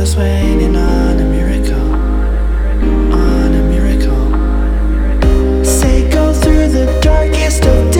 just waiting on a miracle. On a miracle. Say, go through the darkest of days.